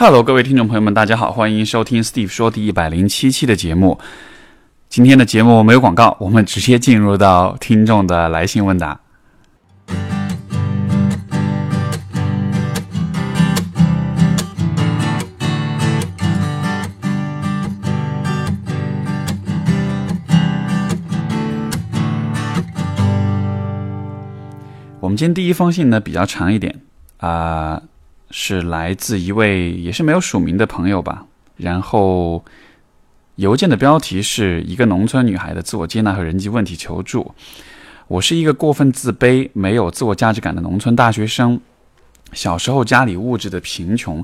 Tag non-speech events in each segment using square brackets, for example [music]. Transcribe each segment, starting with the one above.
Hello，各位听众朋友们，大家好，欢迎收听 Steve 说第一百零七期的节目。今天的节目没有广告，我们直接进入到听众的来信问答。我们今天第一封信呢比较长一点啊、是来自一位也是没有署名的朋友吧。然后邮件的标题是一个农村女孩的自我接纳和人际问题求助。我是一个过分自卑、没有自我价值感的农村大学生。小时候家里物质的贫穷，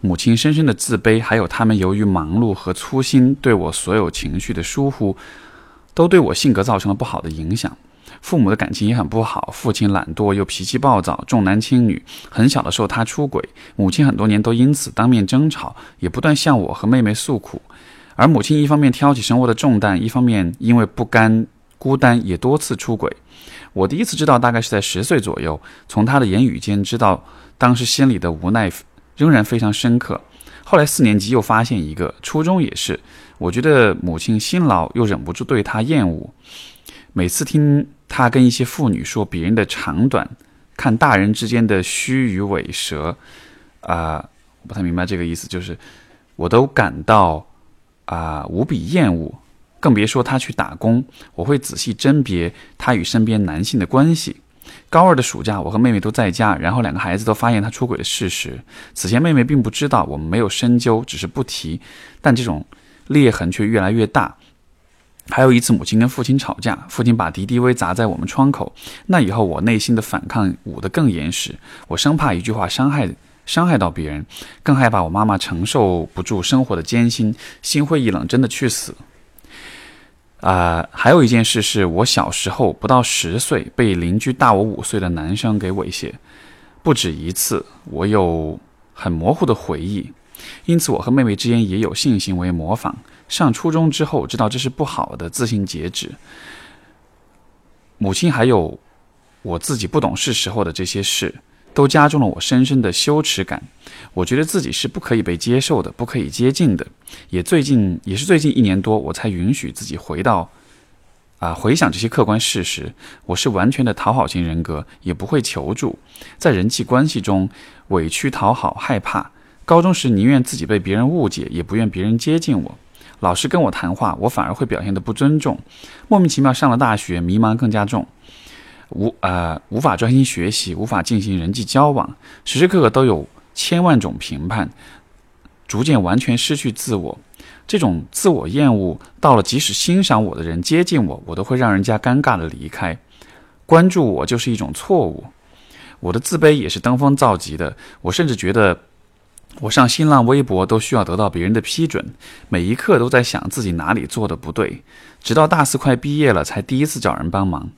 母亲深深的自卑，还有他们由于忙碌和粗心对我所有情绪的疏忽，都对我性格造成了不好的影响。父母的感情也很不好，父亲懒惰又脾气暴躁，重男轻女。很小的时候他出轨，母亲很多年都因此当面争吵，也不断向我和妹妹诉苦。而母亲一方面挑起生活的重担，一方面因为不甘孤单，也多次出轨。我第一次知道，大概是在十岁左右，从她的言语间知道，当时心里的无奈仍然非常深刻。后来四年级又发现一个，初中也是。我觉得母亲辛劳，又忍不住对她厌恶。每次听她跟一些妇女说别人的长短，看大人之间的虚与委蛇，啊、我不太明白这个意思，就是我都感到啊、无比厌恶。更别说他去打工，我会仔细甄别他与身边男性的关系。高二的暑假，我和妹妹都在家，然后两个孩子都发现他出轨的事实。此前妹妹并不知道，我们没有深究，只是不提。但这种裂痕却越来越大。还有一次，母亲跟父亲吵架，父亲把敌敌畏砸在我们窗口。那以后，我内心的反抗捂得更严实，我生怕一句话伤害伤害到别人，更害怕我妈妈承受不住生活的艰辛，心灰意冷，真的去死。啊、还有一件事是我小时候不到十岁，被邻居大我五岁的男生给猥亵，不止一次，我有很模糊的回忆，因此我和妹妹之间也有性行为模仿。上初中之后，知道这是不好的，自行截止。母亲还有我自己不懂事时候的这些事，都加重了我深深的羞耻感。我觉得自己是不可以被接受的，不可以接近的。也最近也是最近一年多，我才允许自己回到啊回想这些客观事实。我是完全的讨好型人格，也不会求助，在人际关系中委屈讨好，害怕。高中时宁愿自己被别人误解，也不愿别人接近我。老师跟我谈话，我反而会表现得不尊重。莫名其妙上了大学，迷茫更加重，无呃无法专心学习，无法进行人际交往，时时刻刻都有千万种评判，逐渐完全失去自我。这种自我厌恶到了，即使欣赏我的人接近我，我都会让人家尴尬的离开。关注我就是一种错误。我的自卑也是登峰造极的，我甚至觉得。我上新浪微博都需要得到别人的批准，每一刻都在想自己哪里做的不对，直到大四快毕业了才第一次找人帮忙。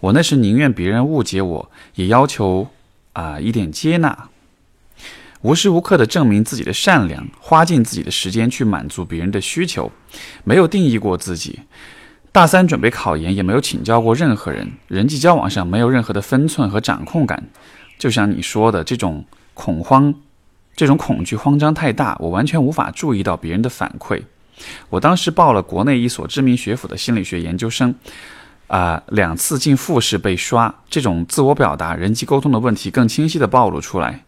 我那时宁愿别人误解我，也要求啊、一点接纳，无时无刻的证明自己的善良，花尽自己的时间去满足别人的需求，没有定义过自己。大三准备考研，也没有请教过任何人，人际交往上没有任何的分寸和掌控感。就像你说的，这种恐慌。这种恐惧、慌张太大，我完全无法注意到别人的反馈。我当时报了国内一所知名学府的心理学研究生，啊、两次进复试被刷，这种自我表达、人际沟通的问题更清晰地暴露出来。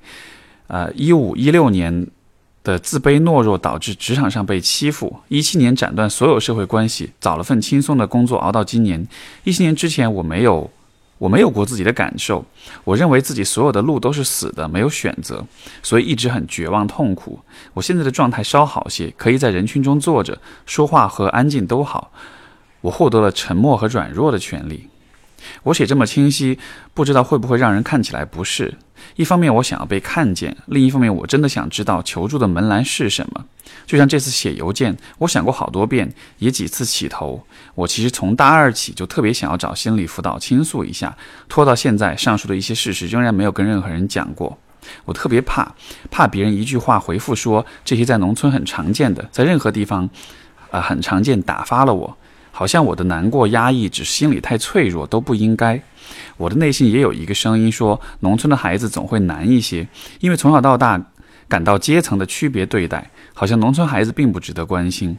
呃，一五一六年的自卑懦弱导致职场上被欺负，一七年斩断所有社会关系，找了份轻松的工作熬到今年。一七年之前我没有。我没有过自己的感受，我认为自己所有的路都是死的，没有选择，所以一直很绝望痛苦。我现在的状态稍好些，可以在人群中坐着说话和安静都好。我获得了沉默和软弱的权利。我写这么清晰，不知道会不会让人看起来不适。一方面我想要被看见，另一方面我真的想知道求助的门栏是什么。就像这次写邮件，我想过好多遍，也几次起头。我其实从大二起就特别想要找心理辅导倾诉一下，拖到现在，上述的一些事实仍然没有跟任何人讲过。我特别怕，怕别人一句话回复说这些在农村很常见的，在任何地方，啊、很常见，打发了我。好像我的难过、压抑只是心里太脆弱，都不应该。我的内心也有一个声音说，农村的孩子总会难一些，因为从小到大感到阶层的区别对待，好像农村孩子并不值得关心。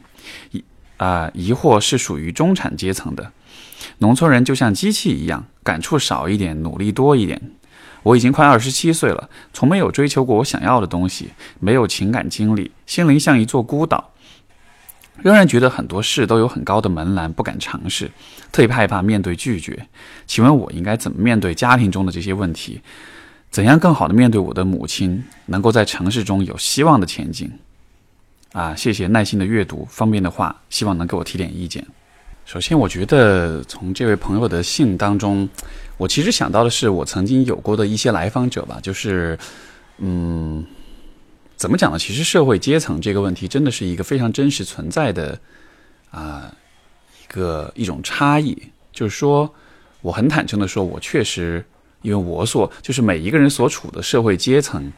疑啊，疑惑是属于中产阶层的，农村人就像机器一样，感触少一点，努力多一点。我已经快二十七岁了，从没有追求过我想要的东西，没有情感经历，心灵像一座孤岛，仍然觉得很多事都有很高的门槛，不敢尝试，特别害怕面对拒绝。请问我应该怎么面对家庭中的这些问题？怎样更好的面对我的母亲，能够在城市中有希望的前景？啊，谢谢耐心的阅读，方便的话，希望能给我提点意见。首先，我觉得从这位朋友的信当中。我其实想到的是我曾经有过的一些来访者吧，就是，嗯，怎么讲呢？其实社会阶层这个问题真的是一个非常真实存在的啊一个一种差异。就是说，我很坦诚的说，我确实因为我所就是每一个人所处的社会阶层，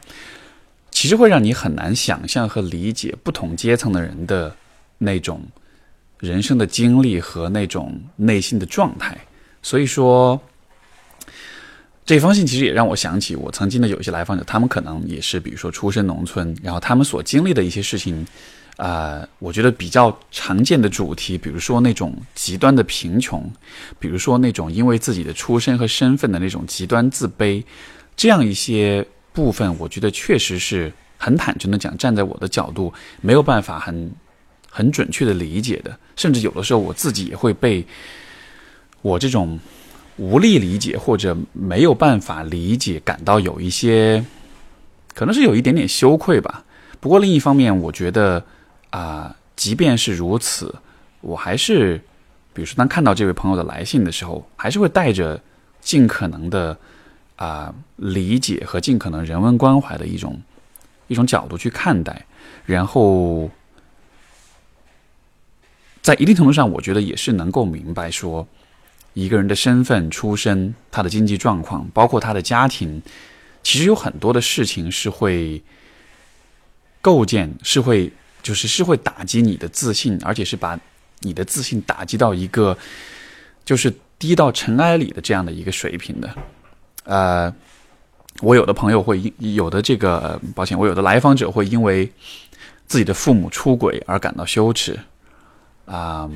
其实会让你很难想象和理解不同阶层的人的那种人生的经历和那种内心的状态。所以说。这封信其实也让我想起我曾经的有一些来访者，他们可能也是，比如说出身农村，然后他们所经历的一些事情，啊，我觉得比较常见的主题，比如说那种极端的贫穷，比如说那种因为自己的出身和身份的那种极端自卑，这样一些部分，我觉得确实是很坦诚的讲，站在我的角度没有办法很很准确的理解的，甚至有的时候我自己也会被我这种。无力理解或者没有办法理解，感到有一些，可能是有一点点羞愧吧。不过另一方面，我觉得啊，即便是如此，我还是，比如说当看到这位朋友的来信的时候，还是会带着尽可能的啊理解和尽可能人文关怀的一种一种角度去看待，然后在一定程度上，我觉得也是能够明白说。一个人的身份、出身、他的经济状况，包括他的家庭，其实有很多的事情是会构建，是会就是是会打击你的自信，而且是把你的自信打击到一个就是低到尘埃里的这样的一个水平的。呃，我有的朋友会因有的这个，抱歉，我有的来访者会因为自己的父母出轨而感到羞耻，啊，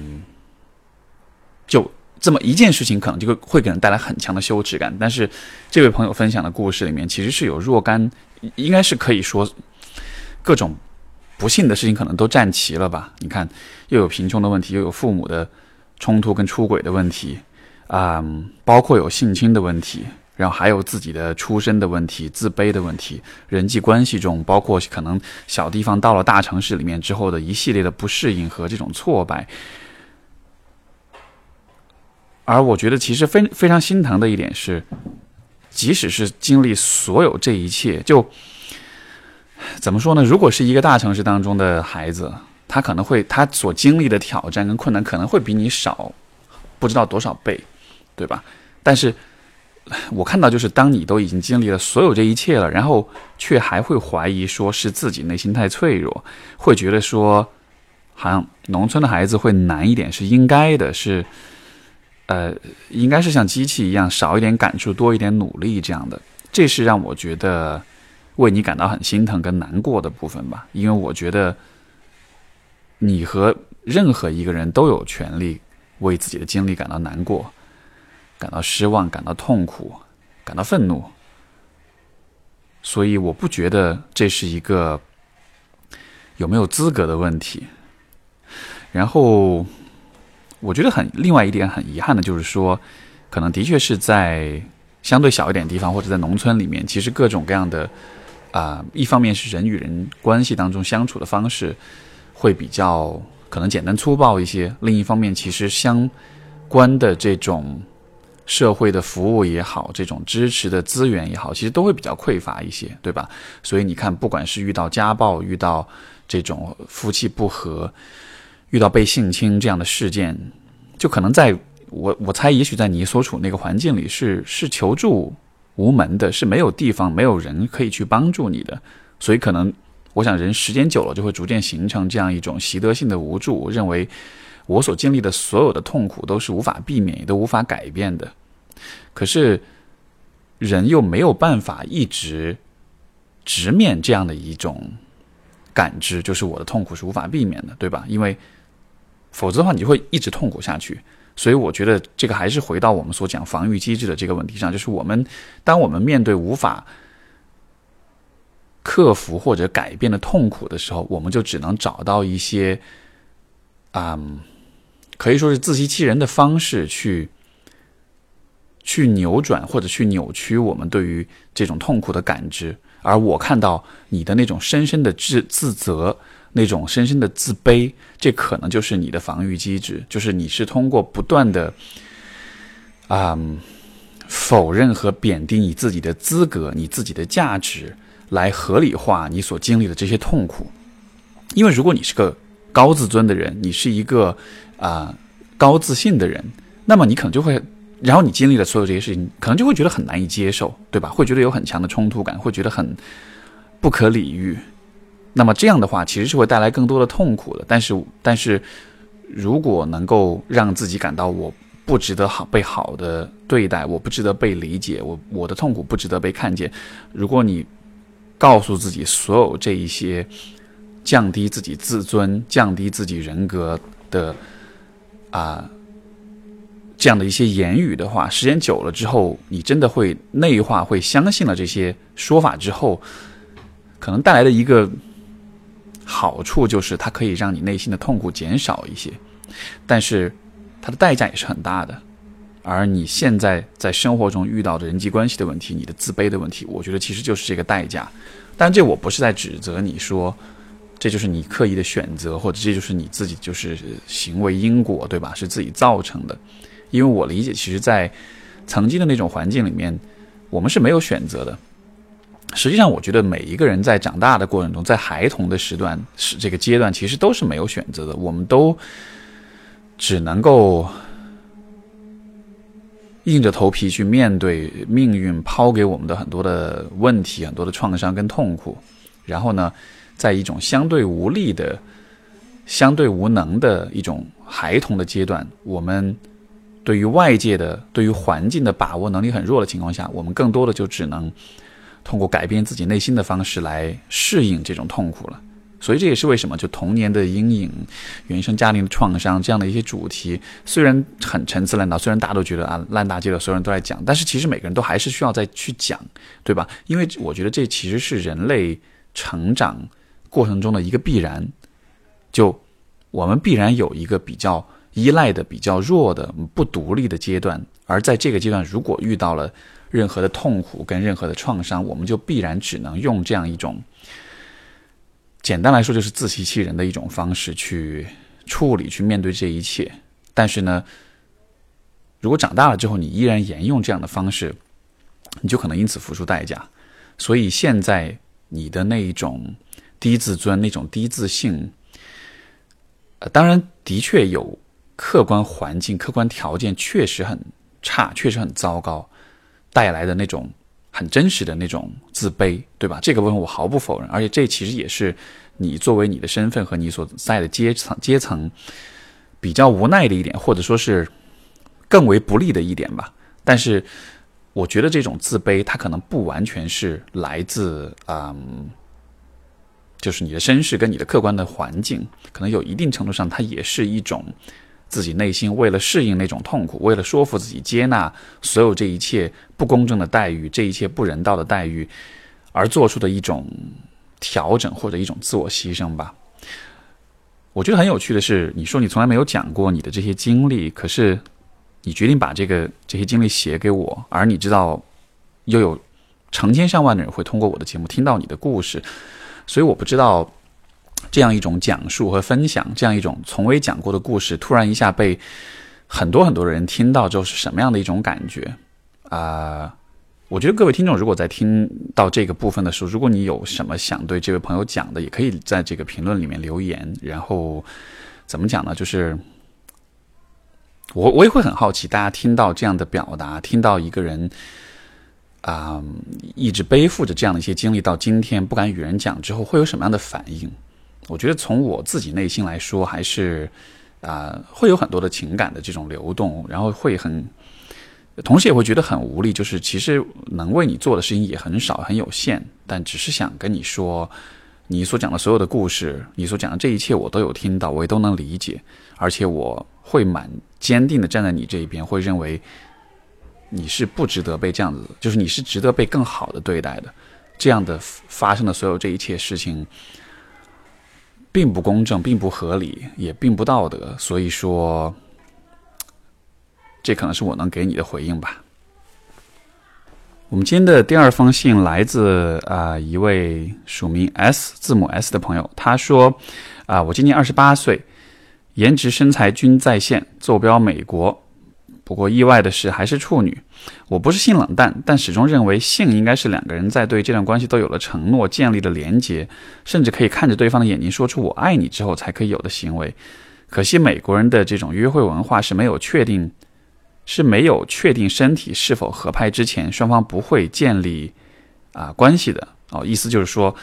这么一件事情，可能就会会给人带来很强的羞耻感。但是，这位朋友分享的故事里面，其实是有若干，应该是可以说各种不幸的事情，可能都占齐了吧？你看，又有贫穷的问题，又有父母的冲突跟出轨的问题，啊，包括有性侵的问题，然后还有自己的出身的问题、自卑的问题，人际关系中，包括可能小地方到了大城市里面之后的一系列的不适应和这种挫败。而我觉得，其实非非常心疼的一点是，即使是经历所有这一切，就怎么说呢？如果是一个大城市当中的孩子，他可能会他所经历的挑战跟困难可能会比你少不知道多少倍，对吧？但是我看到，就是当你都已经经历了所有这一切了，然后却还会怀疑说是自己内心太脆弱，会觉得说好像农村的孩子会难一点是应该的，是。呃，应该是像机器一样，少一点感触，多一点努力这样的，这是让我觉得为你感到很心疼跟难过的部分吧。因为我觉得你和任何一个人都有权利为自己的经历感到难过、感到失望、感到痛苦、感到愤怒，所以我不觉得这是一个有没有资格的问题。然后。我觉得很另外一点很遗憾的就是说，可能的确是在相对小一点地方或者在农村里面，其实各种各样的啊，一方面是人与人关系当中相处的方式会比较可能简单粗暴一些；另一方面，其实相关的这种社会的服务也好，这种支持的资源也好，其实都会比较匮乏一些，对吧？所以你看，不管是遇到家暴，遇到这种夫妻不和。遇到被性侵这样的事件，就可能在我我猜，也许在你所处那个环境里是是求助无门的，是没有地方、没有人可以去帮助你的。所以可能，我想人时间久了就会逐渐形成这样一种习得性的无助，认为我所经历的所有的痛苦都是无法避免、也都无法改变的。可是人又没有办法一直直面这样的一种感知，就是我的痛苦是无法避免的，对吧？因为否则的话，你就会一直痛苦下去。所以，我觉得这个还是回到我们所讲防御机制的这个问题上，就是我们当我们面对无法克服或者改变的痛苦的时候，我们就只能找到一些，嗯，可以说是自欺欺人的方式去。去扭转或者去扭曲我们对于这种痛苦的感知，而我看到你的那种深深的自自责，那种深深的自卑，这可能就是你的防御机制，就是你是通过不断的啊否认和贬低你自己的资格、你自己的价值，来合理化你所经历的这些痛苦。因为如果你是个高自尊的人，你是一个啊高自信的人，那么你可能就会。然后你经历了所有这些事情，可能就会觉得很难以接受，对吧？会觉得有很强的冲突感，会觉得很不可理喻。那么这样的话，其实是会带来更多的痛苦的。但是，但是如果能够让自己感到我不值得好被好的对待，我不值得被理解，我我的痛苦不值得被看见。如果你告诉自己所有这一些降低自己自尊、降低自己人格的啊。这样的一些言语的话，时间久了之后，你真的会内化，会相信了这些说法之后，可能带来的一个好处就是，它可以让你内心的痛苦减少一些，但是它的代价也是很大的。而你现在在生活中遇到的人际关系的问题，你的自卑的问题，我觉得其实就是这个代价。但这我不是在指责你说，这就是你刻意的选择，或者这就是你自己就是行为因果，对吧？是自己造成的。因为我理解，其实，在曾经的那种环境里面，我们是没有选择的。实际上，我觉得每一个人在长大的过程中，在孩童的时段是这个阶段，其实都是没有选择的。我们都只能够硬着头皮去面对命运抛给我们的很多的问题、很多的创伤跟痛苦。然后呢，在一种相对无力的、相对无能的一种孩童的阶段，我们。对于外界的、对于环境的把握能力很弱的情况下，我们更多的就只能通过改变自己内心的方式来适应这种痛苦了。所以这也是为什么，就童年的阴影、原生家庭的创伤这样的一些主题，虽然很陈词滥调，虽然大家都觉得啊烂大街的，所有人都在讲，但是其实每个人都还是需要再去讲，对吧？因为我觉得这其实是人类成长过程中的一个必然，就我们必然有一个比较。依赖的比较弱的、不独立的阶段，而在这个阶段，如果遇到了任何的痛苦跟任何的创伤，我们就必然只能用这样一种，简单来说就是自欺欺人的一种方式去处理、去面对这一切。但是呢，如果长大了之后，你依然沿用这样的方式，你就可能因此付出代价。所以现在你的那一种低自尊、那种低自信，呃，当然的确有。客观环境、客观条件确实很差，确实很糟糕，带来的那种很真实的那种自卑，对吧？这个部分我毫不否认，而且这其实也是你作为你的身份和你所在的阶层阶层比较无奈的一点，或者说是更为不利的一点吧。但是，我觉得这种自卑，它可能不完全是来自嗯，就是你的身世跟你的客观的环境，可能有一定程度上，它也是一种。自己内心为了适应那种痛苦，为了说服自己接纳所有这一切不公正的待遇，这一切不人道的待遇，而做出的一种调整或者一种自我牺牲吧。我觉得很有趣的是，你说你从来没有讲过你的这些经历，可是你决定把这个这些经历写给我，而你知道又有成千上万的人会通过我的节目听到你的故事，所以我不知道。这样一种讲述和分享，这样一种从未讲过的故事，突然一下被很多很多人听到之后，是什么样的一种感觉啊？我觉得各位听众如果在听到这个部分的时候，如果你有什么想对这位朋友讲的，也可以在这个评论里面留言。然后怎么讲呢？就是我我也会很好奇，大家听到这样的表达，听到一个人啊一直背负着这样的一些经历到今天不敢与人讲之后，会有什么样的反应？我觉得从我自己内心来说，还是啊会有很多的情感的这种流动，然后会很同时也会觉得很无力，就是其实能为你做的事情也很少，很有限，但只是想跟你说，你所讲的所有的故事，你所讲的这一切，我都有听到，我也都能理解，而且我会蛮坚定的站在你这一边，会认为你是不值得被这样子，就是你是值得被更好的对待的。这样的发生的所有这一切事情，并不公正，并不合理，也并不道德，所以说。这可能是我能给你的回应吧。我们今天的第二封信来自啊一位署名 S 字母 S 的朋友，他说：“啊，我今年二十八岁，颜值身材均在线，坐标美国。不过意外的是还是处女。我不是性冷淡，但始终认为性应该是两个人在对这段关系都有了承诺、建立了连结，甚至可以看着对方的眼睛说出我爱你之后才可以有的行为。可惜美国人的这种约会文化是没有确定。”是没有确定身体是否合拍之前，双方不会建立啊关系的哦。意思就是说，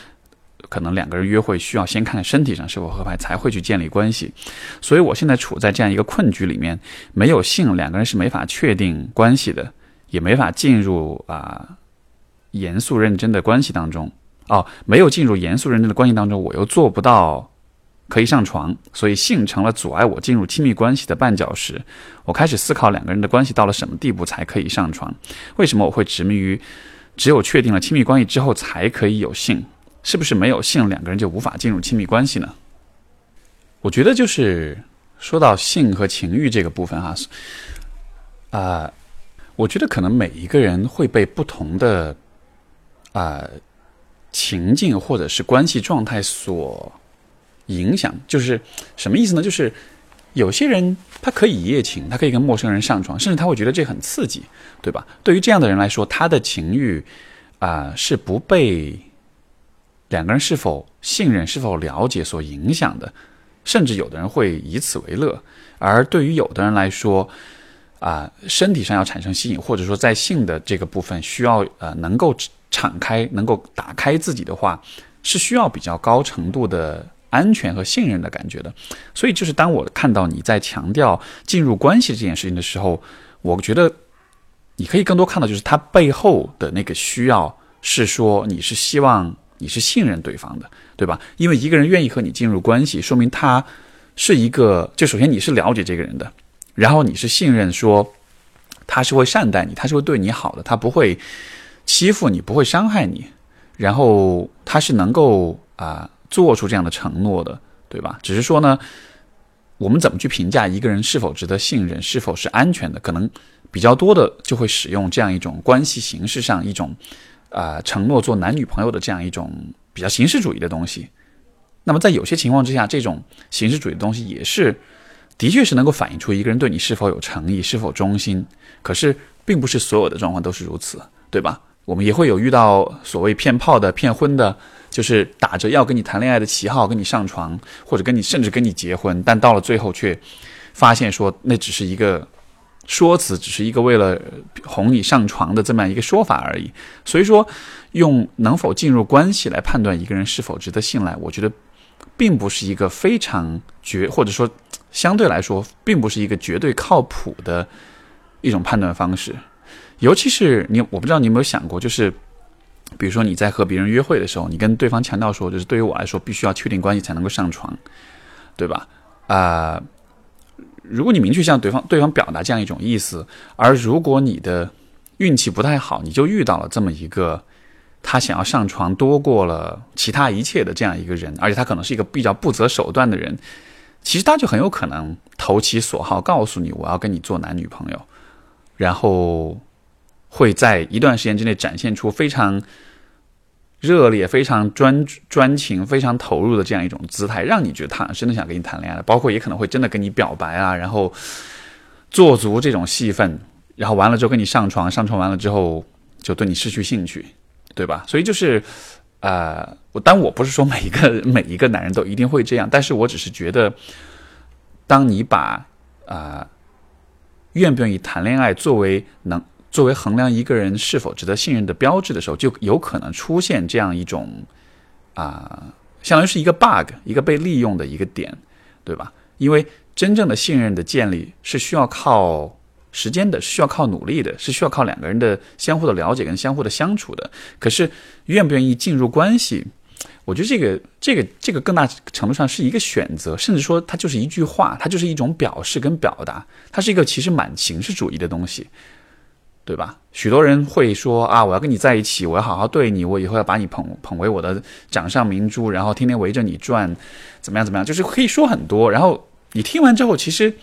可能两个人约会需要先看看身体上是否合拍，才会去建立关系。所以我现在处在这样一个困局里面，没有性，两个人是没法确定关系的，也没法进入啊严肃认真的关系当中。哦，没有进入严肃认真的关系当中，我又做不到。可以上床，所以性成了阻碍我进入亲密关系的绊脚石。我开始思考两个人的关系到了什么地步才可以上床？为什么我会执迷于只有确定了亲密关系之后才可以有性？是不是没有性两个人就无法进入亲密关系呢？我觉得就是说到性和情欲这个部分哈，啊，我觉得可能每一个人会被不同的啊情境或者是关系状态所。影响就是什么意思呢？就是有些人他可以一夜情，他可以跟陌生人上床，甚至他会觉得这很刺激，对吧？对于这样的人来说，他的情欲啊是不被两个人是否信任、是否了解所影响的，甚至有的人会以此为乐。而对于有的人来说，啊，身体上要产生吸引，或者说在性的这个部分需要呃能够敞开、能够打开自己的话，是需要比较高程度的。安全和信任的感觉的，所以就是当我看到你在强调进入关系这件事情的时候，我觉得你可以更多看到，就是他背后的那个需要是说你是希望你是信任对方的，对吧？因为一个人愿意和你进入关系，说明他是一个，就首先你是了解这个人的，然后你是信任说他是会善待你，他是会对你好的，他不会欺负你，不会伤害你，然后他是能够啊。做出这样的承诺的，对吧？只是说呢，我们怎么去评价一个人是否值得信任，是否是安全的？可能比较多的就会使用这样一种关系形式上一种啊承诺做男女朋友的这样一种比较形式主义的东西。那么在有些情况之下，这种形式主义的东西也是的确是能够反映出一个人对你是否有诚意，是否忠心。可是并不是所有的状况都是如此，对吧？我们也会有遇到所谓骗炮的、骗婚的。就是打着要跟你谈恋爱的旗号跟你上床，或者跟你甚至跟你结婚，但到了最后却发现说那只是一个说辞，只是一个为了哄你上床的这么样一个说法而已。所以说，用能否进入关系来判断一个人是否值得信赖，我觉得并不是一个非常绝，或者说相对来说并不是一个绝对靠谱的一种判断方式。尤其是你，我不知道你有没有想过，就是。比如说你在和别人约会的时候，你跟对方强调说，就是对于我来说，必须要确定关系才能够上床，对吧？啊，如果你明确向对方对方表达这样一种意思，而如果你的运气不太好，你就遇到了这么一个他想要上床多过了其他一切的这样一个人，而且他可能是一个比较不择手段的人，其实他就很有可能投其所好，告诉你我要跟你做男女朋友，然后。会在一段时间之内展现出非常热烈、非常专专情、非常投入的这样一种姿态，让你觉得他真的想跟你谈恋爱，包括也可能会真的跟你表白啊，然后做足这种戏份，然后完了之后跟你上床，上床完了之后就对你失去兴趣，对吧？[laughs] 所以就是，呃，我当我不是说每一个每一个男人都一定会这样，但是我只是觉得，当你把啊愿不愿意谈恋爱作为能。作为衡量一个人是否值得信任的标志的时候，就有可能出现这样一种啊，相当于是一个 bug，一个被利用的一个点，对吧？因为真正的信任的建立是需要靠时间的，是需要靠努力的，是需要靠两个人的相互的了解跟相互的相处的。可是，愿不愿意进入关系，我觉得这个这个这个更大程度上是一个选择，甚至说它就是一句话，它就是一种表示跟表达，它是一个其实蛮形式主义的东西。对吧？许多人会说啊，我要跟你在一起，我要好好对你，我以后要把你捧捧为我的掌上明珠，然后天天围着你转，怎么样怎么样？就是可以说很多。然后你听完之后，其实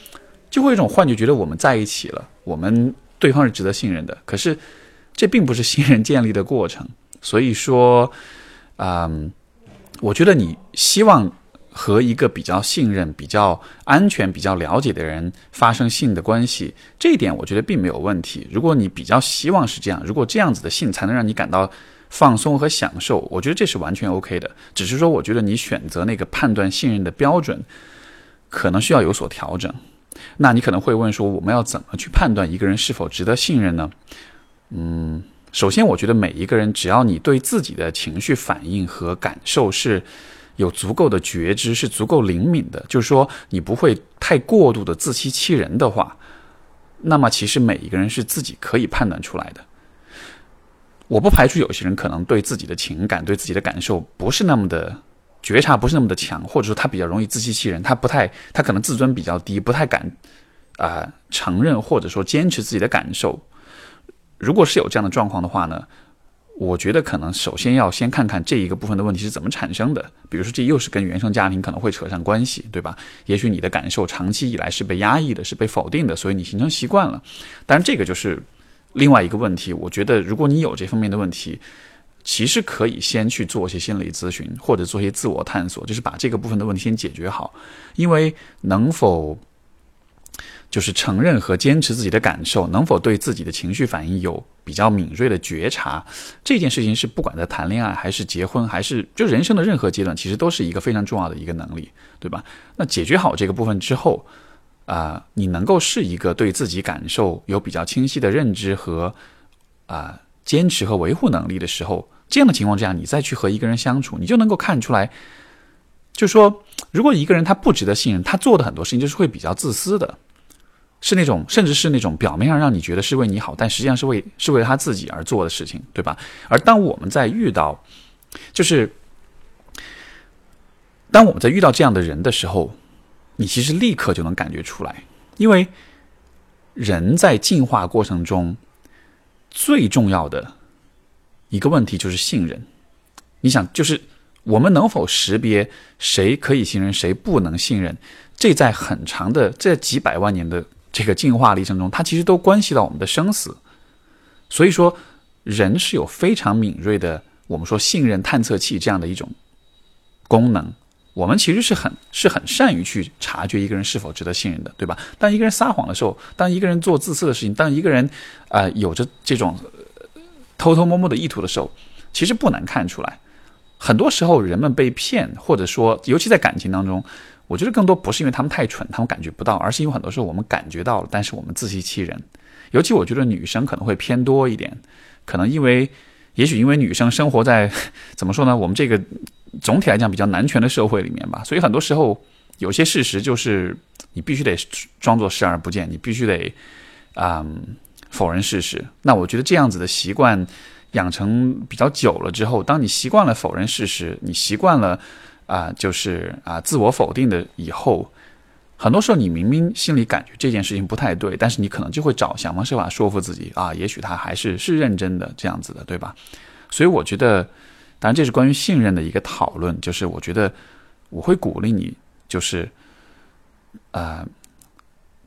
就会有一种幻觉，觉得我们在一起了，我们对方是值得信任的。可是这并不是信任建立的过程。所以说，嗯，我觉得你希望。和一个比较信任、比较安全、比较了解的人发生性的关系，这一点我觉得并没有问题。如果你比较希望是这样，如果这样子的性才能让你感到放松和享受，我觉得这是完全 OK 的。只是说，我觉得你选择那个判断信任的标准，可能需要有所调整。那你可能会问说，我们要怎么去判断一个人是否值得信任呢？嗯，首先，我觉得每一个人，只要你对自己的情绪反应和感受是。有足够的觉知是足够灵敏的，就是说你不会太过度的自欺欺人的话，那么其实每一个人是自己可以判断出来的。我不排除有些人可能对自己的情感、对自己的感受不是那么的觉察，不是那么的强，或者说他比较容易自欺欺人，他不太，他可能自尊比较低，不太敢啊承认或者说坚持自己的感受。如果是有这样的状况的话呢？我觉得可能首先要先看看这一个部分的问题是怎么产生的。比如说，这又是跟原生家庭可能会扯上关系，对吧？也许你的感受长期以来是被压抑的，是被否定的，所以你形成习惯了。当然，这个就是另外一个问题。我觉得，如果你有这方面的问题，其实可以先去做一些心理咨询，或者做一些自我探索，就是把这个部分的问题先解决好。因为能否。就是承认和坚持自己的感受，能否对自己的情绪反应有比较敏锐的觉察，这件事情是不管在谈恋爱还是结婚，还是就人生的任何阶段，其实都是一个非常重要的一个能力，对吧？那解决好这个部分之后，啊，你能够是一个对自己感受有比较清晰的认知和啊坚持和维护能力的时候，这样的情况之下，你再去和一个人相处，你就能够看出来，就说如果一个人他不值得信任，他做的很多事情就是会比较自私的。是那种，甚至是那种表面上让你觉得是为你好，但实际上是为是为他自己而做的事情，对吧？而当我们在遇到，就是当我们在遇到这样的人的时候，你其实立刻就能感觉出来，因为人在进化过程中最重要的一个问题就是信任。你想，就是我们能否识别谁可以信任，谁不能信任？这在很长的这几百万年的。这个进化历程中，它其实都关系到我们的生死，所以说人是有非常敏锐的，我们说信任探测器这样的一种功能。我们其实是很是很善于去察觉一个人是否值得信任的，对吧？当一个人撒谎的时候，当一个人做自私的事情，当一个人啊有着这种偷偷摸摸的意图的时候，其实不难看出来。很多时候，人们被骗，或者说，尤其在感情当中。我觉得更多不是因为他们太蠢，他们感觉不到，而是因为很多时候我们感觉到了，但是我们自欺欺人。尤其我觉得女生可能会偏多一点，可能因为，也许因为女生生活在怎么说呢？我们这个总体来讲比较男权的社会里面吧，所以很多时候有些事实就是你必须得装作视而不见，你必须得啊否认事实。那我觉得这样子的习惯养成比较久了之后，当你习惯了否认事实，你习惯了。啊，就是啊，自我否定的以后，很多时候你明明心里感觉这件事情不太对，但是你可能就会找想方设法说服自己啊，也许他还是是认真的这样子的，对吧？所以我觉得，当然这是关于信任的一个讨论，就是我觉得我会鼓励你，就是呃，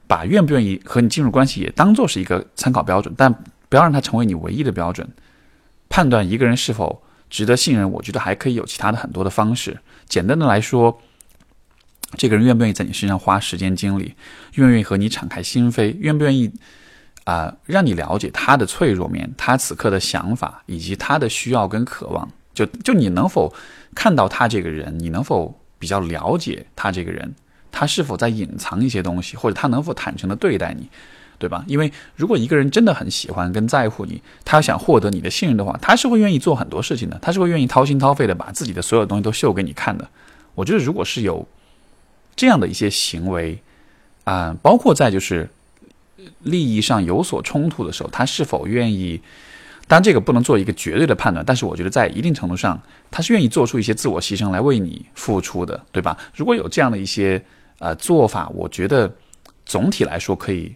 把愿不愿意和你进入关系也当做是一个参考标准，但不要让它成为你唯一的标准，判断一个人是否。值得信任，我觉得还可以有其他的很多的方式。简单的来说，这个人愿不愿意在你身上花时间精力，愿不愿意和你敞开心扉，愿不愿意啊让你了解他的脆弱面，他此刻的想法以及他的需要跟渴望。就就你能否看到他这个人？你能否比较了解他这个人？他是否在隐藏一些东西，或者他能否坦诚的对待你？对吧？因为如果一个人真的很喜欢跟在乎你，他想获得你的信任的话，他是会愿意做很多事情的，他是会愿意掏心掏肺的把自己的所有东西都秀给你看的。我觉得，如果是有这样的一些行为啊，包括在就是利益上有所冲突的时候，他是否愿意？当然，这个不能做一个绝对的判断，但是我觉得在一定程度上，他是愿意做出一些自我牺牲来为你付出的，对吧？如果有这样的一些呃做法，我觉得总体来说可以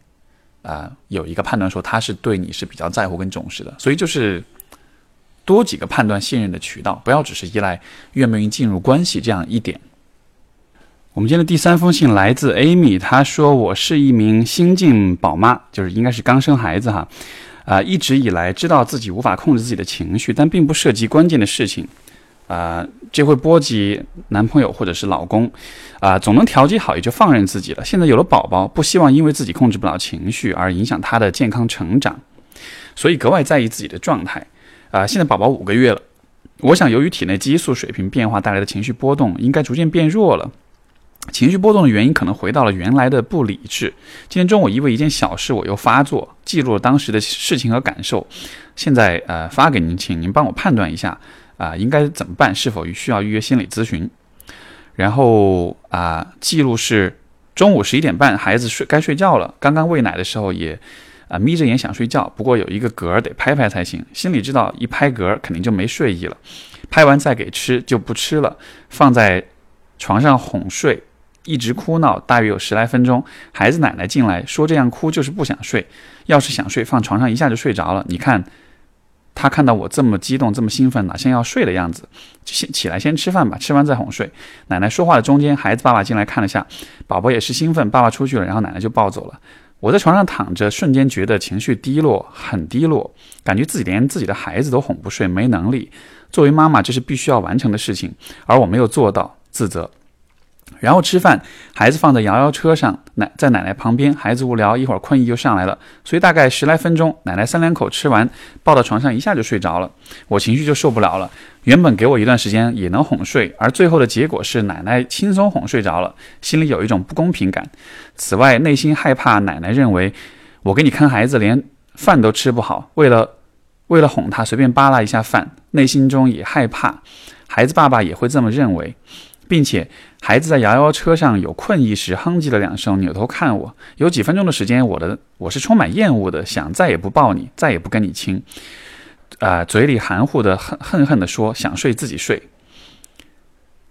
啊有一个判断说他是对你是比较在乎跟重视的。所以就是多几个判断信任的渠道，不要只是依赖愿不愿意进入关系这样一点。我们今天的第三封信来自 Amy，她说我是一名新晋宝妈，就是应该是刚生孩子哈。啊，一直以来知道自己无法控制自己的情绪，但并不涉及关键的事情，啊，这会波及男朋友或者是老公，啊，总能调节好也就放任自己了。现在有了宝宝，不希望因为自己控制不了情绪而影响他的健康成长，所以格外在意自己的状态。啊，现在宝宝五个月了，我想由于体内激素水平变化带来的情绪波动，应该逐渐变弱了。情绪波动的原因可能回到了原来的不理智。今天中午因为一件小事我又发作，记录了当时的事情和感受，现在呃发给您，请您帮我判断一下啊应该怎么办，是否需要预约心理咨询。然后啊记录是中午十一点半，孩子睡该睡觉了，刚刚喂奶的时候也啊眯着眼想睡觉，不过有一个嗝得拍拍才行，心里知道一拍嗝肯定就没睡意了，拍完再给吃就不吃了，放在床上哄睡。一直哭闹，大约有十来分钟。孩子奶奶进来，说：“这样哭就是不想睡。要是想睡，放床上一下就睡着了。”你看，他看到我这么激动，这么兴奋，哪像要睡的样子？先起来，先吃饭吧，吃完再哄睡。奶奶说话的中间，孩子爸爸进来看了下，宝宝也是兴奋，爸爸出去了，然后奶奶就抱走了。我在床上躺着，瞬间觉得情绪低落，很低落，感觉自己连自己的孩子都哄不睡，没能力。作为妈妈，这是必须要完成的事情，而我没有做到，自责。然后吃饭，孩子放在摇摇车上，奶在奶奶旁边，孩子无聊，一会儿困意就上来了，所以大概十来分钟，奶奶三两口吃完，抱到床上一下就睡着了，我情绪就受不了了。原本给我一段时间也能哄睡，而最后的结果是奶奶轻松哄睡着了，心里有一种不公平感。此外，内心害怕奶奶认为我给你看孩子连饭都吃不好，为了为了哄他随便扒拉一下饭，内心中也害怕孩子爸爸也会这么认为。并且孩子在摇摇车上有困意时哼唧了两声，扭头看我。有几分钟的时间，我的我是充满厌恶的，想再也不抱你，再也不跟你亲。啊，嘴里含糊的恨恨恨的说，想睡自己睡。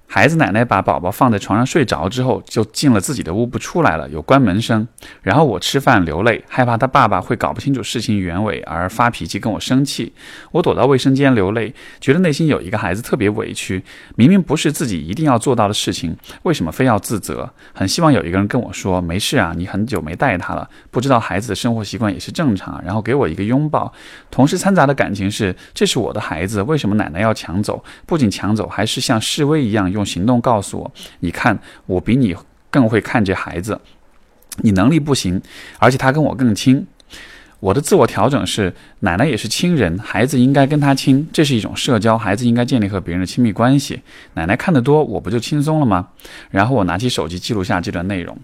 孩子奶奶把宝宝放在床上睡着之后，就进了自己的屋不出来了，有关门声。然后我吃饭流泪，害怕他爸爸会搞不清楚事情原委而发脾气跟我生气。我躲到卫生间流泪，觉得内心有一个孩子特别委屈，明明不是自己一定要做到的事情，为什么非要自责？很希望有一个人跟我说没事啊，你很久没带他了，不知道孩子的生活习惯也是正常。然后给我一个拥抱。同时掺杂的感情是，这是我的孩子，为什么奶奶要抢走？不仅抢走，还是像示威一样。用行动告诉我，你看，我比你更会看这孩子，你能力不行，而且他跟我更亲。我的自我调整是，奶奶也是亲人，孩子应该跟他亲，这是一种社交，孩子应该建立和别人的亲密关系。奶奶看得多，我不就轻松了吗？然后我拿起手机记录下这段内容。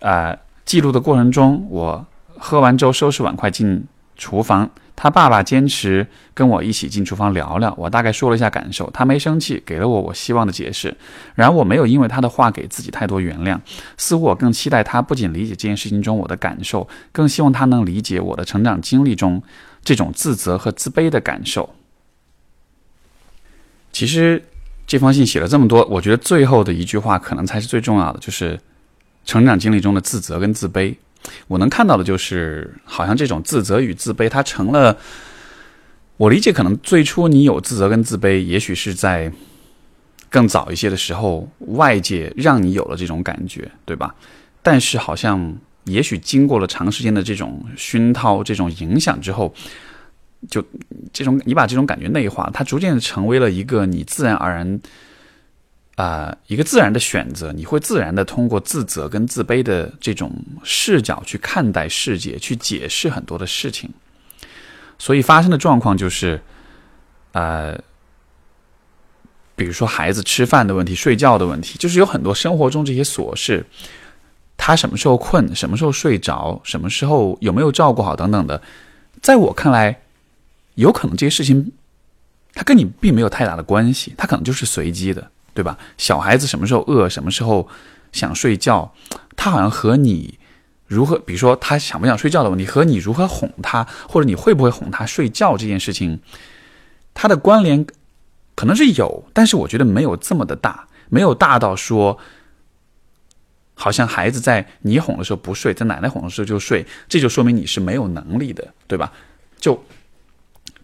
啊，记录的过程中，我喝完粥，收拾碗筷进厨房。他爸爸坚持跟我一起进厨房聊聊，我大概说了一下感受，他没生气，给了我我希望的解释。然而我没有因为他的话给自己太多原谅，似乎我更期待他不仅理解这件事情中我的感受，更希望他能理解我的成长经历中这种自责和自卑的感受。其实这封信写了这么多，我觉得最后的一句话可能才是最重要的，就是成长经历中的自责跟自卑。我能看到的就是，好像这种自责与自卑，它成了我理解。可能最初你有自责跟自卑，也许是在更早一些的时候，外界让你有了这种感觉，对吧？但是好像，也许经过了长时间的这种熏陶、这种影响之后，就这种你把这种感觉内化，它逐渐成为了一个你自然而然。啊，一个自然的选择，你会自然的通过自责跟自卑的这种视角去看待世界，去解释很多的事情。所以发生的状况就是，呃，比如说孩子吃饭的问题、睡觉的问题，就是有很多生活中这些琐事，他什么时候困，什么时候睡着，什么时候有没有照顾好等等的，在我看来，有可能这些事情，它跟你并没有太大的关系，它可能就是随机的。对吧？小孩子什么时候饿，什么时候想睡觉，他好像和你如何，比如说他想不想睡觉的问题，和你如何哄他，或者你会不会哄他睡觉这件事情，它的关联可能是有，但是我觉得没有这么的大，没有大到说，好像孩子在你哄的时候不睡，在奶奶哄的时候就睡，这就说明你是没有能力的，对吧？就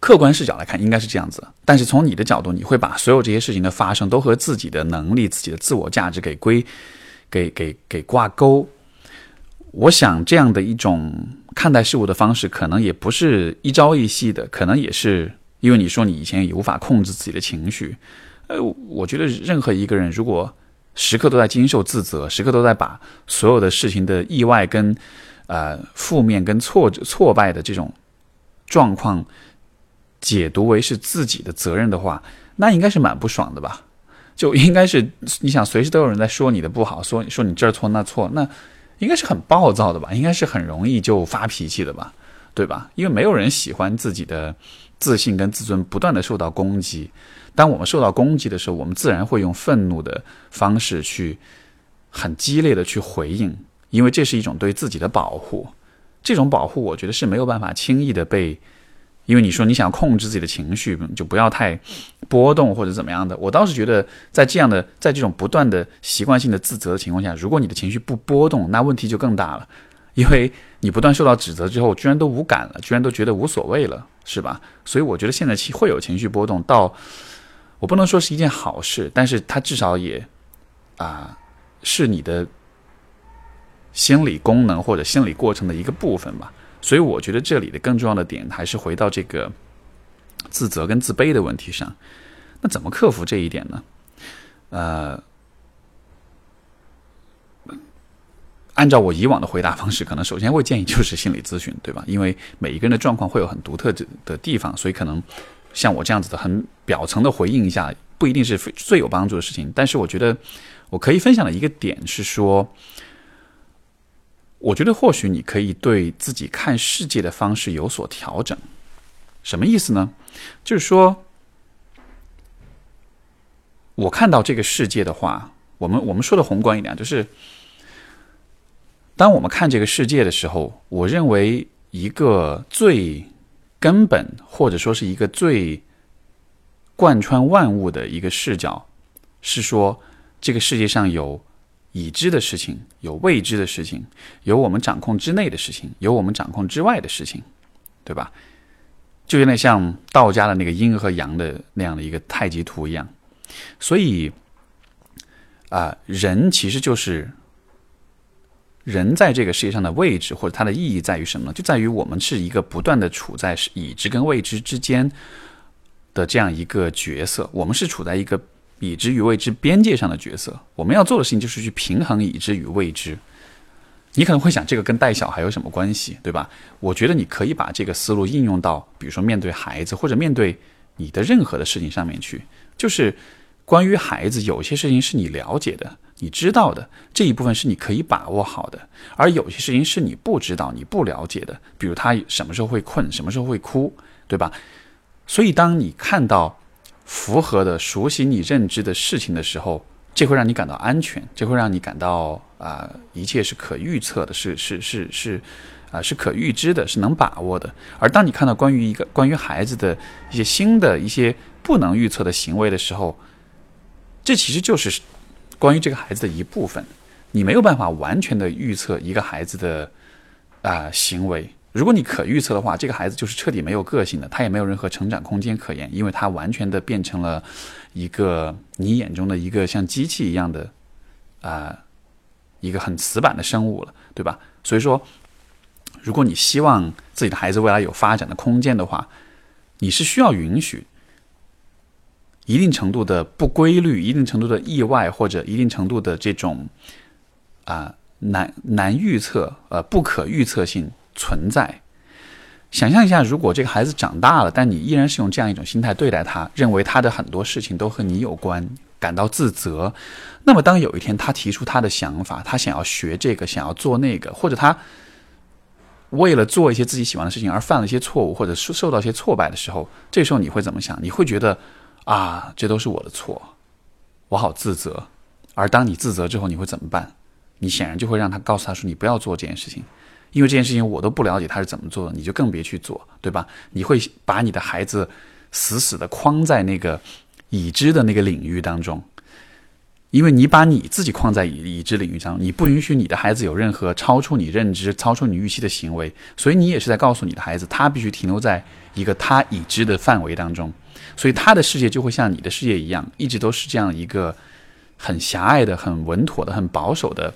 客观视角来看，应该是这样子。但是从你的角度，你会把所有这些事情的发生都和自己的能力、自己的自我价值给归、给给给挂钩。我想这样的一种看待事物的方式，可能也不是一朝一夕的，可能也是因为你说你以前也无法控制自己的情绪。呃，我觉得任何一个人如果时刻都在经受自责，时刻都在把所有的事情的意外跟呃负面跟挫折挫败的这种状况解读为是自己的责任的话，那应该是蛮不爽的吧？就应该是你想随时都有人在说你的不好，说说你这儿错那错那。应该是很暴躁的吧，应该是很容易就发脾气的吧，对吧？因为没有人喜欢自己的自信跟自尊不断的受到攻击。当我们受到攻击的时候，我们自然会用愤怒的方式去很激烈的去回应，因为这是一种对自己的保护。这种保护，我觉得是没有办法轻易的被。因为你说你想控制自己的情绪，就不要太波动或者怎么样的。我倒是觉得，在这样的在这种不断的习惯性的自责的情况下，如果你的情绪不波动，那问题就更大了。因为你不断受到指责之后，居然都无感了，居然都觉得无所谓了，是吧？所以我觉得现在其会有情绪波动，到我不能说是一件好事，但是它至少也啊是你的心理功能或者心理过程的一个部分吧。所以我觉得这里的更重要的点还是回到这个自责跟自卑的问题上。那怎么克服这一点呢？呃，按照我以往的回答方式，可能首先会建议就是心理咨询，对吧？因为每一个人的状况会有很独特的的地方，所以可能像我这样子的很表层的回应一下，不一定是最有帮助的事情。但是我觉得我可以分享的一个点是说。我觉得或许你可以对自己看世界的方式有所调整，什么意思呢？就是说，我看到这个世界的话，我们我们说的宏观一点，就是当我们看这个世界的时候，我认为一个最根本或者说是一个最贯穿万物的一个视角，是说这个世界上有。已知的事情，有未知的事情，有我们掌控之内的事情，有我们掌控之外的事情，对吧？就有点像道家的那个阴和阳的那样的一个太极图一样。所以，啊，人其实就是人在这个世界上的位置或者它的意义在于什么呢？就在于我们是一个不断的处在已知跟未知之间的这样一个角色，我们是处在一个。已知与未知边界上的角色，我们要做的事情就是去平衡已知与未知。你可能会想，这个跟带小孩有什么关系，对吧？我觉得你可以把这个思路应用到，比如说面对孩子或者面对你的任何的事情上面去。就是关于孩子，有些事情是你了解的、你知道的，这一部分是你可以把握好的；而有些事情是你不知道、你不了解的，比如他什么时候会困，什么时候会哭，对吧？所以当你看到。符合的、熟悉你认知的事情的时候，这会让你感到安全，这会让你感到啊，一切是可预测的，是是是是，啊，是可预知的，是能把握的。而当你看到关于一个关于孩子的一些新的一些不能预测的行为的时候，这其实就是关于这个孩子的一部分。你没有办法完全的预测一个孩子的啊行为。如果你可预测的话，这个孩子就是彻底没有个性的，他也没有任何成长空间可言，因为他完全的变成了一个你眼中的一个像机器一样的啊一个很死板的生物了，对吧？所以说，如果你希望自己的孩子未来有发展的空间的话，你是需要允许一定程度的不规律、一定程度的意外或者一定程度的这种啊难难预测呃不可预测性。存在，想象一下，如果这个孩子长大了，但你依然是用这样一种心态对待他，认为他的很多事情都和你有关，感到自责，那么当有一天他提出他的想法，他想要学这个，想要做那个，或者他为了做一些自己喜欢的事情而犯了一些错误，或者受受到一些挫败的时候，这时候你会怎么想？你会觉得啊，这都是我的错，我好自责。而当你自责之后，你会怎么办？你显然就会让他告诉他说你不要做这件事情，因为这件事情我都不了解他是怎么做的，你就更别去做，对吧？你会把你的孩子死死的框在那个已知的那个领域当中。因为你把你自己框在已已知领域上，你不允许你的孩子有任何超出你认知、超出你预期的行为，所以你也是在告诉你的孩子，他必须停留在一个他已知的范围当中，所以他的世界就会像你的世界一样，一直都是这样一个很狭隘的、很稳妥的、很保守的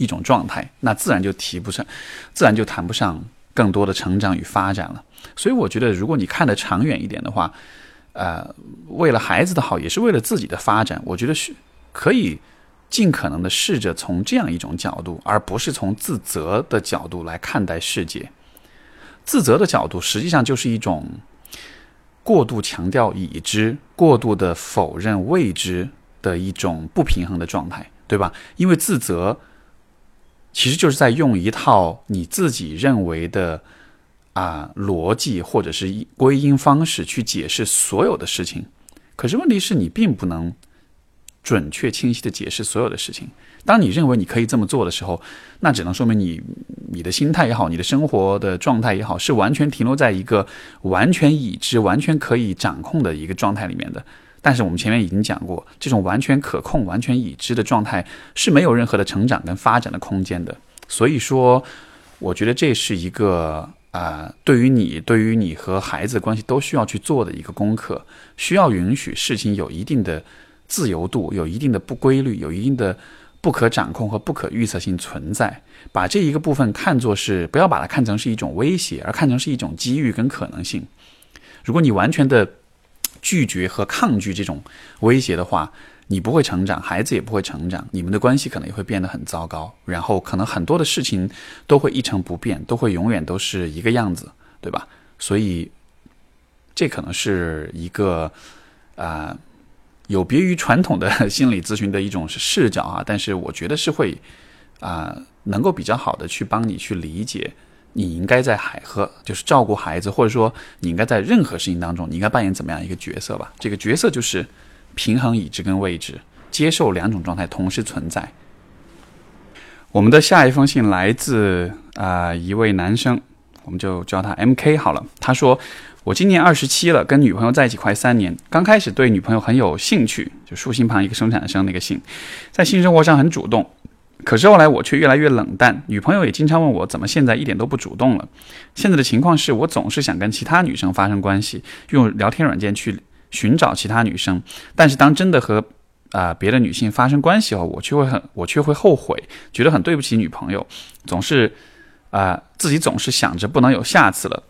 一种状态，那自然就提不上，自然就谈不上更多的成长与发展了。所以我觉得，如果你看得长远一点的话，呃，为了孩子的好，也是为了自己的发展，我觉得是。可以尽可能的试着从这样一种角度，而不是从自责的角度来看待世界。自责的角度实际上就是一种过度强调已知、过度的否认未知的一种不平衡的状态，对吧？因为自责其实就是在用一套你自己认为的啊逻辑或者是归因方式去解释所有的事情。可是问题是你并不能。准确清晰的解释所有的事情。当你认为你可以这么做的时候，那只能说明你你的心态也好，你的生活的状态也好，是完全停留在一个完全已知、完全可以掌控的一个状态里面的。但是我们前面已经讲过，这种完全可控、完全已知的状态是没有任何的成长跟发展的空间的。所以说，我觉得这是一个啊，对于你、对于你和孩子关系都需要去做的一个功课，需要允许事情有一定的。自由度有一定的不规律，有一定的不可掌控和不可预测性存在。把这一个部分看作是，不要把它看成是一种威胁，而看成是一种机遇跟可能性。如果你完全的拒绝和抗拒这种威胁的话，你不会成长，孩子也不会成长，你们的关系可能也会变得很糟糕。然后可能很多的事情都会一成不变，都会永远都是一个样子，对吧？所以这可能是一个啊。有别于传统的心理咨询的一种视角啊，但是我觉得是会啊，能够比较好的去帮你去理解，你应该在海和就是照顾孩子，或者说你应该在任何事情当中，你应该扮演怎么样一个角色吧？这个角色就是平衡已知跟未知，接受两种状态同时存在。我们的下一封信来自啊一位男生，我们就叫他 M K 好了，他说。我今年二十七了，跟女朋友在一起快三年。刚开始对女朋友很有兴趣，就竖心旁一个生产生那个姓，在性生活上很主动。可是后来我却越来越冷淡，女朋友也经常问我怎么现在一点都不主动了。现在的情况是我总是想跟其他女生发生关系，用聊天软件去寻找其他女生，但是当真的和啊别的女性发生关系后，我却会很我却会后悔，觉得很对不起女朋友，总是啊自己总是想着不能有下次了。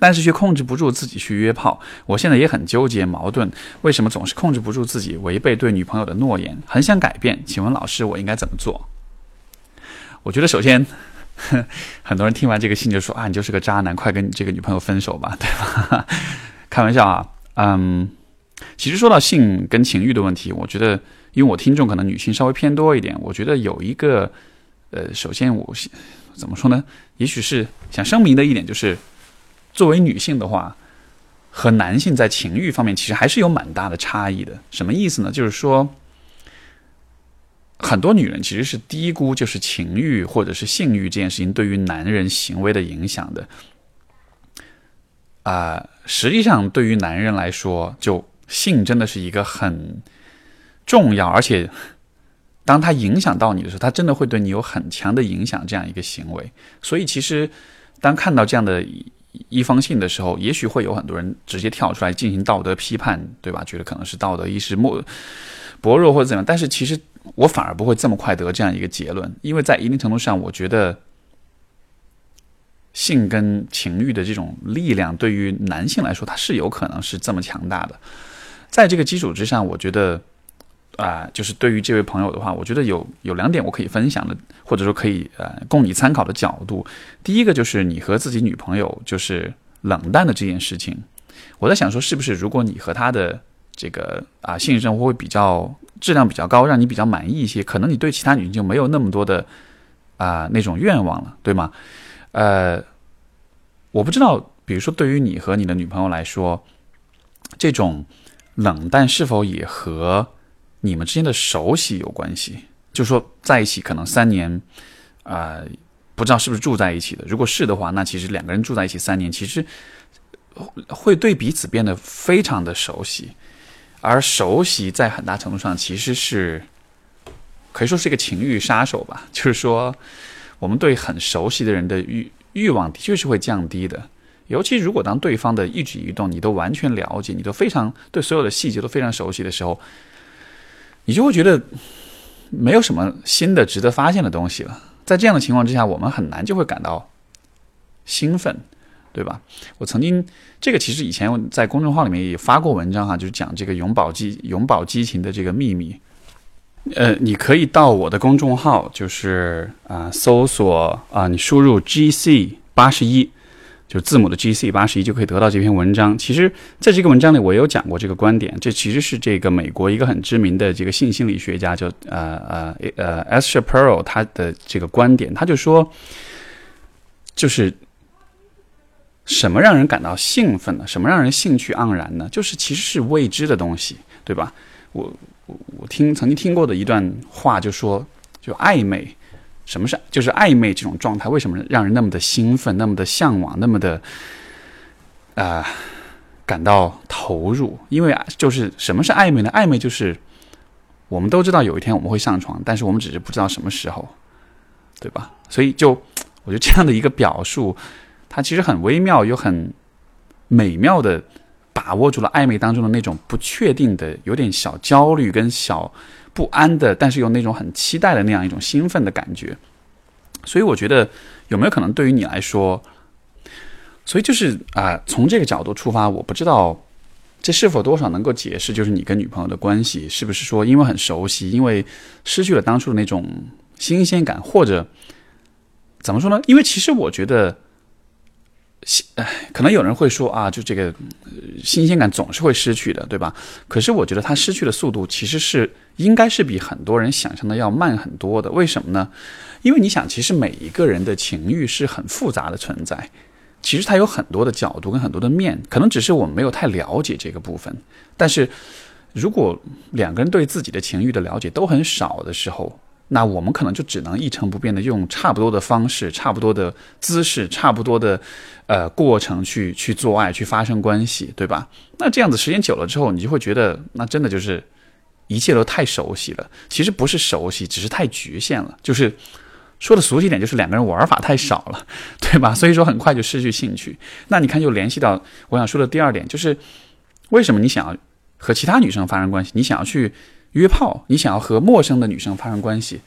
但是却控制不住自己去约炮，我现在也很纠结矛盾，为什么总是控制不住自己违背对女朋友的诺言？很想改变，请问老师我应该怎么做？我觉得首先，[laughs] 很多人听完这个信就说啊，你就是个渣男，快跟你这个女朋友分手吧，[laughs] 对吧？开玩笑啊，嗯，其实说到性跟情欲的问题，我觉得，因为我听众可能女性稍微偏多一点，我觉得有一个，呃，首先我怎么说呢？也许是想声明的一点就是。作为女性的话，和男性在情欲方面其实还是有蛮大的差异的。什么意思呢？就是说，很多女人其实是低估就是情欲或者是性欲这件事情对于男人行为的影响的。啊，实际上对于男人来说，就性真的是一个很重要，而且当他影响到你的时候，他真的会对你有很强的影响。这样一个行为，所以其实当看到这样的。一方性的时候，也许会有很多人直接跳出来进行道德批判，对吧？觉得可能是道德意识薄薄弱或者怎样。但是其实我反而不会这么快得这样一个结论，因为在一定程度上，我觉得性跟情欲的这种力量对于男性来说，它是有可能是这么强大的。在这个基础之上，我觉得。啊，就是对于这位朋友的话，我觉得有有两点我可以分享的，或者说可以呃供你参考的角度。第一个就是你和自己女朋友就是冷淡的这件事情，我在想说，是不是如果你和她的这个啊性生活会比较质量比较高，让你比较满意一些，可能你对其他女性就没有那么多的啊那种愿望了，对吗？呃，我不知道，比如说对于你和你的女朋友来说，这种冷淡是否也和你们之间的熟悉有关系，就说在一起可能三年，啊，不知道是不是住在一起的。如果是的话，那其实两个人住在一起三年，其实会对彼此变得非常的熟悉，而熟悉在很大程度上其实是可以说是一个情欲杀手吧。[laughs] 就是说，我们对很熟悉的人的欲欲望的确是会降低的。尤其如果当对方的一举一动你都完全了解，你都非常对所有的细节都非常熟悉的时候，你就会觉得没有什么新的值得发现的东西了。在这样的情况之下，我们很难就会感到兴奋，对吧？我曾经这个其实以前在公众号里面也发过文章哈，就是讲这个永葆激永葆激情的这个秘密。呃，你可以到我的公众号，就是啊，搜索啊，你输入 G C 八十一。就字母的 G C 八十一就可以得到这篇文章。其实，在这个文章里，我有讲过这个观点。这其实是这个美国一个很知名的这个性心理学家，叫呃呃呃 S. Shapiro 他的这个观点。他就说，就是什么让人感到兴奋呢？什么让人兴趣盎然呢？就是其实是未知的东西，对吧？我我我听曾经听过的一段话，就说就暧昧。什么是就是暧昧这种状态？为什么让人那么的兴奋，那么的向往，那么的啊感到投入？因为就是什么是暧昧呢？暧昧就是我们都知道有一天我们会上床，但是我们只是不知道什么时候，对吧？所以就我觉得这样的一个表述，它其实很微妙又很美妙的把握住了暧昧当中的那种不确定的、有点小焦虑跟小。不安的，但是又那种很期待的那样一种兴奋的感觉，所以我觉得有没有可能对于你来说，所以就是啊，从这个角度出发，我不知道这是否多少能够解释，就是你跟女朋友的关系是不是说因为很熟悉，因为失去了当初的那种新鲜感，或者怎么说呢？因为其实我觉得。新，可能有人会说啊，就这个新鲜感总是会失去的，对吧？可是我觉得它失去的速度其实是应该是比很多人想象的要慢很多的。为什么呢？因为你想，其实每一个人的情欲是很复杂的存在，其实它有很多的角度跟很多的面，可能只是我们没有太了解这个部分。但是如果两个人对自己的情欲的了解都很少的时候，那我们可能就只能一成不变的用差不多的方式、差不多的姿势、差不多的呃过程去去做爱、去发生关系，对吧？那这样子时间久了之后，你就会觉得那真的就是一切都太熟悉了。其实不是熟悉，只是太局限了。就是说的俗气点，就是两个人玩法太少了，[laughs] 对吧？所以说很快就失去兴趣。那你看，就联系到我想说的第二点，就是为什么你想要和其他女生发生关系？你想要去。约炮，你想要和陌生的女生发生关系，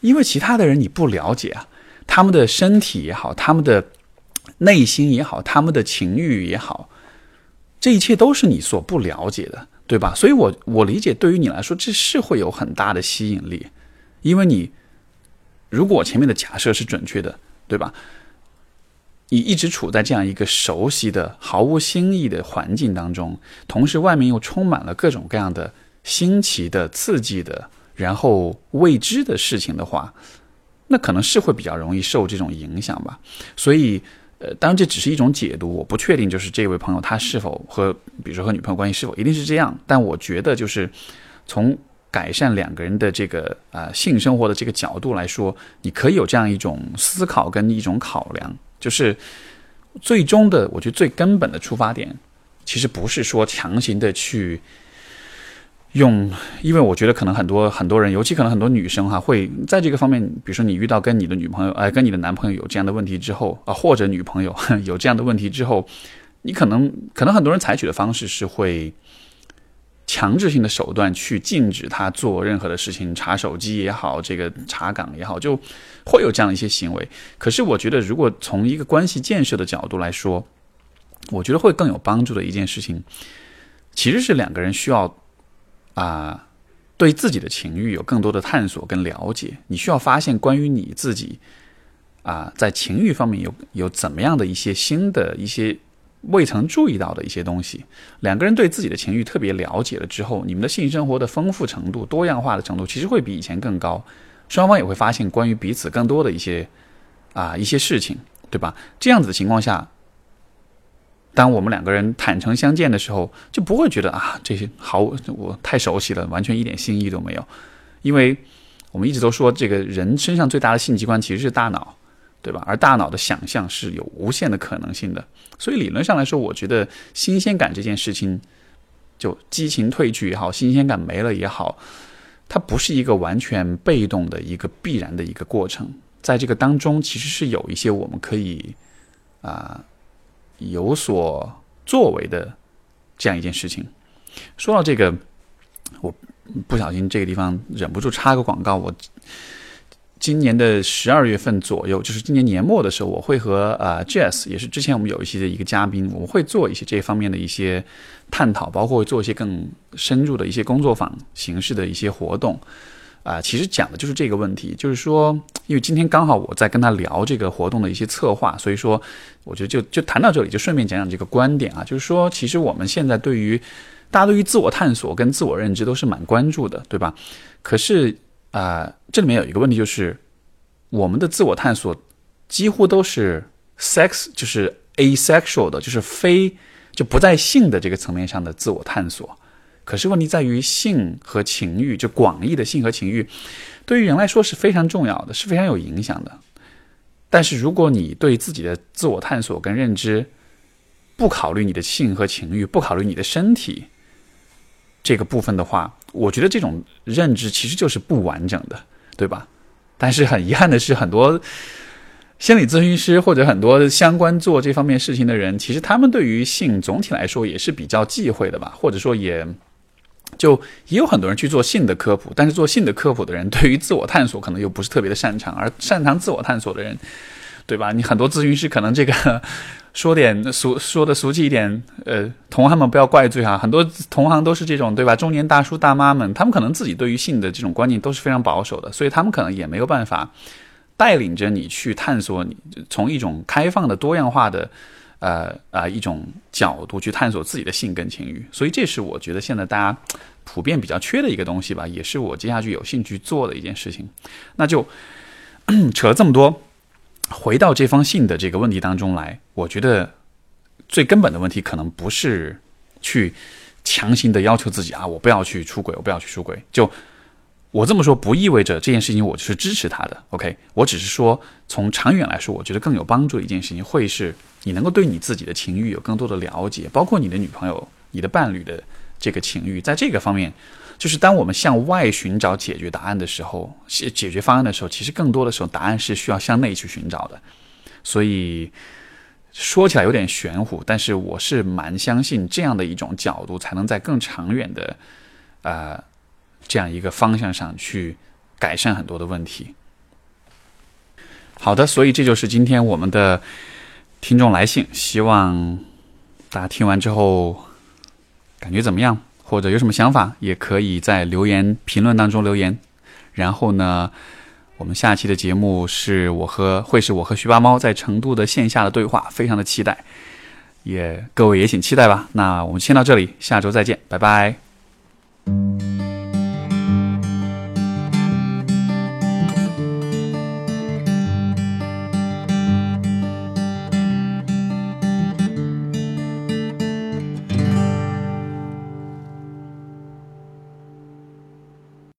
因为其他的人你不了解啊，他们的身体也好，他们的内心也好，他们的情欲也好，这一切都是你所不了解的，对吧？所以，我我理解，对于你来说，这是会有很大的吸引力，因为你如果前面的假设是准确的，对吧？你一直处在这样一个熟悉的、毫无新意的环境当中，同时外面又充满了各种各样的。新奇的、刺激的，然后未知的事情的话，那可能是会比较容易受这种影响吧。所以，呃，当然这只是一种解读，我不确定就是这位朋友他是否和，比如说和女朋友关系是否一定是这样。但我觉得，就是从改善两个人的这个啊性生活的这个角度来说，你可以有这样一种思考跟一种考量，就是最终的，我觉得最根本的出发点，其实不是说强行的去。用，因为我觉得可能很多很多人，尤其可能很多女生哈，会在这个方面，比如说你遇到跟你的女朋友，哎，跟你的男朋友有这样的问题之后啊，或者女朋友 [laughs] 有这样的问题之后，你可能可能很多人采取的方式是会强制性的手段去禁止他做任何的事情，查手机也好，这个查岗也好，就会有这样一些行为。可是我觉得，如果从一个关系建设的角度来说，我觉得会更有帮助的一件事情，其实是两个人需要。啊，对自己的情欲有更多的探索跟了解，你需要发现关于你自己啊，在情欲方面有有怎么样的一些新的一些未曾注意到的一些东西。两个人对自己的情欲特别了解了之后，你们的性生活的丰富程度、多样化的程度，其实会比以前更高。双方也会发现关于彼此更多的一些啊一些事情，对吧？这样子的情况下。当我们两个人坦诚相见的时候，就不会觉得啊，这些好我太熟悉了，完全一点新意都没有。因为我们一直都说，这个人身上最大的性器官其实是大脑，对吧？而大脑的想象是有无限的可能性的。所以理论上来说，我觉得新鲜感这件事情，就激情褪去也好，新鲜感没了也好，它不是一个完全被动的一个必然的一个过程。在这个当中，其实是有一些我们可以啊有所作为的这样一件事情。说到这个，我。不小心这个地方忍不住插个广告。我今年的十二月份左右，就是今年年末的时候，我会和呃 Jazz，也是之前我们有一些的一个嘉宾，我们会做一些这方面的一些探讨，包括做一些更深入的一些工作坊形式的一些活动。啊，其实讲的就是这个问题，就是说，因为今天刚好我在跟他聊这个活动的一些策划，所以说我觉得就就谈到这里，就顺便讲讲这个观点啊，就是说，其实我们现在对于大家对于自我探索跟自我认知都是蛮关注的，对吧？可是啊，这里面有一个问题，就是我们的自我探索几乎都是 sex，就是 asexual 的，就是非就不在性的这个层面上的自我探索。可是问题在于性和情欲，就广义的性和情欲，对于人来说是非常重要的，是非常有影响的。但是如果你对自己的自我探索跟认知不考虑你的性和情欲，不考虑你的身体，这个部分的话，我觉得这种认知其实就是不完整的，对吧？但是很遗憾的是，很多心理咨询师或者很多相关做这方面事情的人，其实他们对于性总体来说也是比较忌讳的吧，或者说也就也有很多人去做性的科普，但是做性的科普的人对于自我探索可能又不是特别的擅长，而擅长自我探索的人，对吧？你很多咨询师可能这个。说点俗说的俗气一点，呃，同行们不要怪罪哈。很多同行都是这种，对吧？中年大叔大妈们，他们可能自己对于性的这种观念都是非常保守的，所以他们可能也没有办法带领着你去探索，你从一种开放的、多样化的，呃啊一种角度去探索自己的性跟情欲。所以这是我觉得现在大家普遍比较缺的一个东西吧，也是我接下去有兴趣做的一件事情。那就扯了这么多。回到这封信的这个问题当中来，我觉得最根本的问题可能不是去强行的要求自己啊，我不要去出轨，我不要去出轨。就我这么说，不意味着这件事情我就是支持他的。OK，我只是说从长远来说，我觉得更有帮助的一件事情，会是你能够对你自己的情欲有更多的了解，包括你的女朋友、你的伴侣的这个情欲，在这个方面。就是当我们向外寻找解决答案的时候，解解决方案的时候，其实更多的时候答案是需要向内去寻找的。所以说起来有点玄乎，但是我是蛮相信这样的一种角度，才能在更长远的呃这样一个方向上去改善很多的问题。好的，所以这就是今天我们的听众来信，希望大家听完之后感觉怎么样？或者有什么想法，也可以在留言评论当中留言。然后呢，我们下期的节目是我和会是我和徐八猫在成都的线下的对话，非常的期待，也各位也请期待吧。那我们先到这里，下周再见，拜拜。